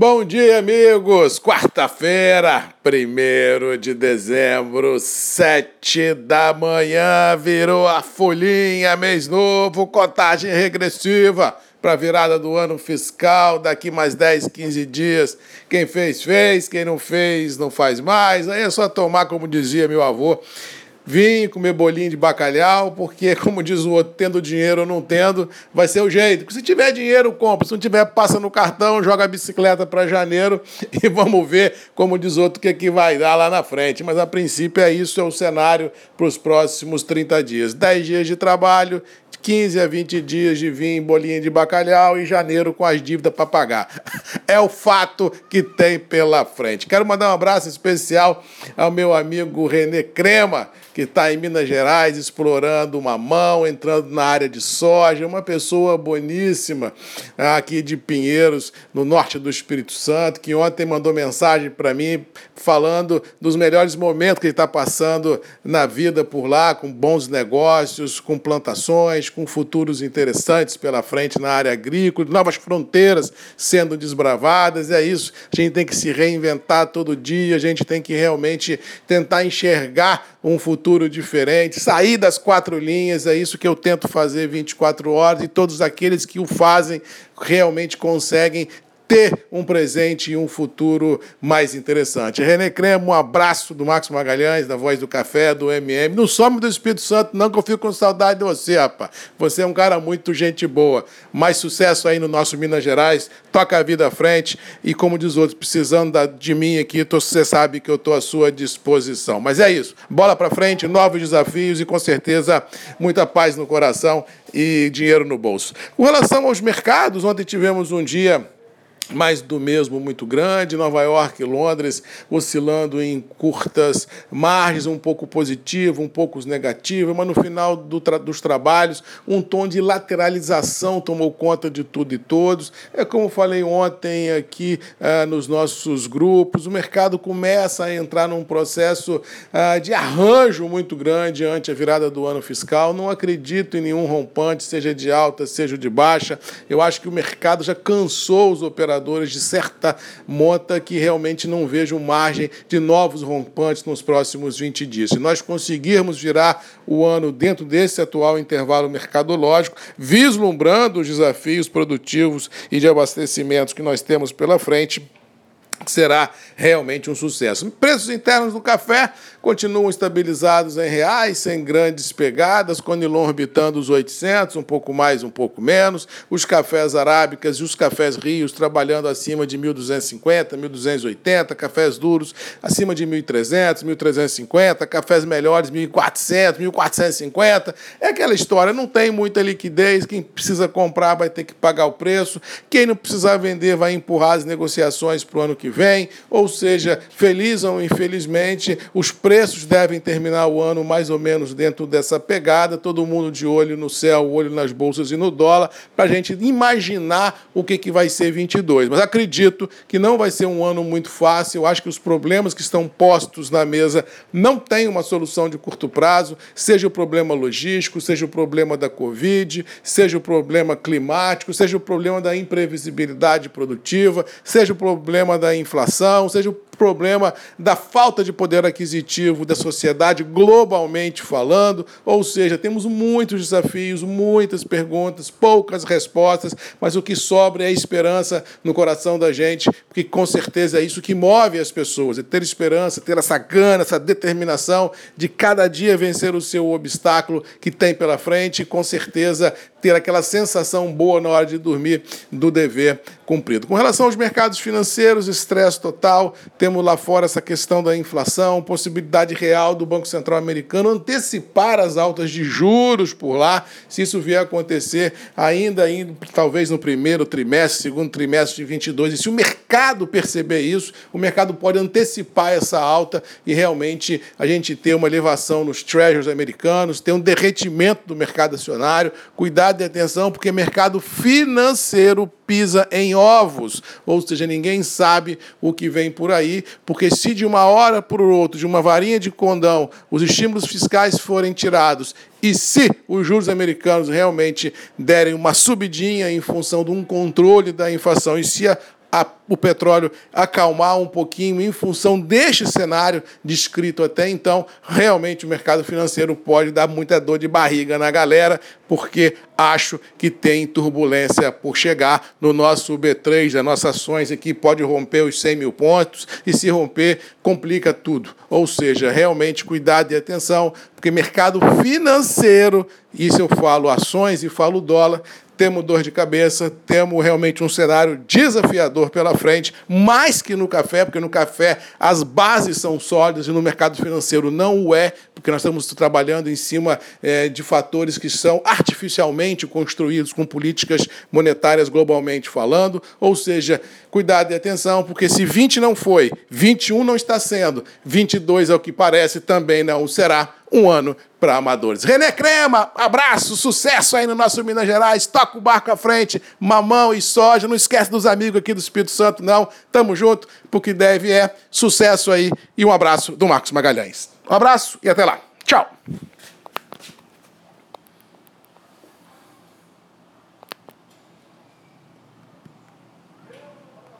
Bom dia, amigos! Quarta-feira, 1 de dezembro, sete da manhã, virou a folhinha, mês novo, contagem regressiva para a virada do ano fiscal, daqui mais 10, 15 dias. Quem fez, fez, quem não fez, não faz mais. Aí é só tomar, como dizia meu avô, vim comer bolinho de bacalhau, porque, como diz o outro, tendo dinheiro ou não tendo, vai ser o jeito. Se tiver dinheiro, compra. Se não tiver, passa no cartão, joga a bicicleta para janeiro e vamos ver, como diz o outro, o que, é que vai dar lá na frente. Mas, a princípio, é isso, é o cenário para os próximos 30 dias. 10 dias de trabalho, 15 a 20 dias de vinho, bolinha de bacalhau e janeiro com as dívidas para pagar. É o fato que tem pela frente. Quero mandar um abraço especial ao meu amigo Renê Crema, que está em Minas Gerais explorando uma mão, entrando na área de soja, uma pessoa boníssima aqui de Pinheiros, no norte do Espírito Santo, que ontem mandou mensagem para mim falando dos melhores momentos que ele está passando na vida por lá, com bons negócios, com plantações, com futuros interessantes pela frente na área agrícola, novas fronteiras sendo desbravadas. É isso. A gente tem que se reinventar todo dia, a gente tem que realmente tentar enxergar um futuro diferente, sair das quatro linhas. É isso que eu tento fazer 24 horas e todos aqueles que o fazem realmente conseguem ter um presente e um futuro mais interessante. René Cremo, um abraço do Marcos Magalhães, da Voz do Café, do MM. Não some do Espírito Santo, não, que eu fico com saudade de você, rapaz. Você é um cara muito gente boa. Mais sucesso aí no nosso Minas Gerais. Toca a vida à frente. E como diz outros, precisando de mim aqui, você sabe que eu estou à sua disposição. Mas é isso. Bola para frente, novos desafios e com certeza muita paz no coração e dinheiro no bolso. Com relação aos mercados, ontem tivemos um dia mais do mesmo muito grande, Nova York e Londres oscilando em curtas margens, um pouco positivo, um pouco negativo, mas no final do tra dos trabalhos, um tom de lateralização tomou conta de tudo e todos. É como falei ontem aqui ah, nos nossos grupos, o mercado começa a entrar num processo ah, de arranjo muito grande ante a virada do ano fiscal. Não acredito em nenhum rompante, seja de alta, seja de baixa. Eu acho que o mercado já cansou os operadores de certa monta que realmente não vejo margem de novos rompantes nos próximos 20 dias. Se nós conseguirmos virar o ano dentro desse atual intervalo mercadológico, vislumbrando os desafios produtivos e de abastecimentos que nós temos pela frente, será realmente um sucesso. Preços internos do café continuam estabilizados em reais, sem grandes pegadas, com Nilon orbitando os 800, um pouco mais, um pouco menos, os cafés arábicas e os cafés rios trabalhando acima de 1.250, 1.280, cafés duros acima de 1.300, 1.350, cafés melhores 1.400, 1.450. É aquela história, não tem muita liquidez, quem precisa comprar vai ter que pagar o preço, quem não precisar vender vai empurrar as negociações para o ano que vem, ou seja, feliz ou infelizmente, os preços devem terminar o ano mais ou menos dentro dessa pegada, todo mundo de olho no céu, olho nas bolsas e no dólar, para a gente imaginar o que, que vai ser 22. Mas acredito que não vai ser um ano muito fácil, acho que os problemas que estão postos na mesa não têm uma solução de curto prazo, seja o problema logístico, seja o problema da Covid, seja o problema climático, seja o problema da imprevisibilidade produtiva, seja o problema da inflação, seja o problema da falta de poder aquisitivo da sociedade globalmente falando, ou seja, temos muitos desafios, muitas perguntas, poucas respostas, mas o que sobra é a esperança no coração da gente, porque com certeza é isso que move as pessoas, é ter esperança, ter essa gana, essa determinação de cada dia vencer o seu obstáculo que tem pela frente. E com certeza ter aquela sensação boa na hora de dormir do dever cumprido. Com relação aos mercados financeiros, estresse total, temos lá fora essa questão da inflação, possibilidade real do Banco Central americano antecipar as altas de juros por lá, se isso vier a acontecer ainda, ainda talvez no primeiro trimestre, segundo trimestre de 22, e se o mercado perceber isso, o mercado pode antecipar essa alta e realmente a gente ter uma elevação nos treasuries americanos, ter um derretimento do mercado acionário, cuidar de atenção, porque mercado financeiro pisa em ovos, ou seja, ninguém sabe o que vem por aí, porque se de uma hora para o outro, de uma varinha de condão, os estímulos fiscais forem tirados e se os juros americanos realmente derem uma subidinha em função de um controle da inflação, e se a a, o petróleo acalmar um pouquinho em função deste cenário descrito até então, realmente o mercado financeiro pode dar muita dor de barriga na galera, porque acho que tem turbulência por chegar no nosso B3, das nossas ações aqui, pode romper os 100 mil pontos, e se romper, complica tudo. Ou seja, realmente cuidado e atenção, porque mercado financeiro, isso eu falo ações e falo dólar, temos dor de cabeça, temos realmente um cenário desafiador pela frente, mais que no café, porque no café as bases são sólidas e no mercado financeiro não o é, porque nós estamos trabalhando em cima é, de fatores que são artificialmente construídos com políticas monetárias globalmente falando. Ou seja, cuidado e atenção, porque se 20 não foi, 21 não está sendo, 22 é o que parece, também não será um ano para amadores. René Crema, abraço, sucesso aí no nosso Minas Gerais, toca o barco à frente, mamão e soja, não esquece dos amigos aqui do Espírito Santo, não. Tamo junto, porque deve é sucesso aí e um abraço do Marcos Magalhães. Um abraço e até lá. Tchau.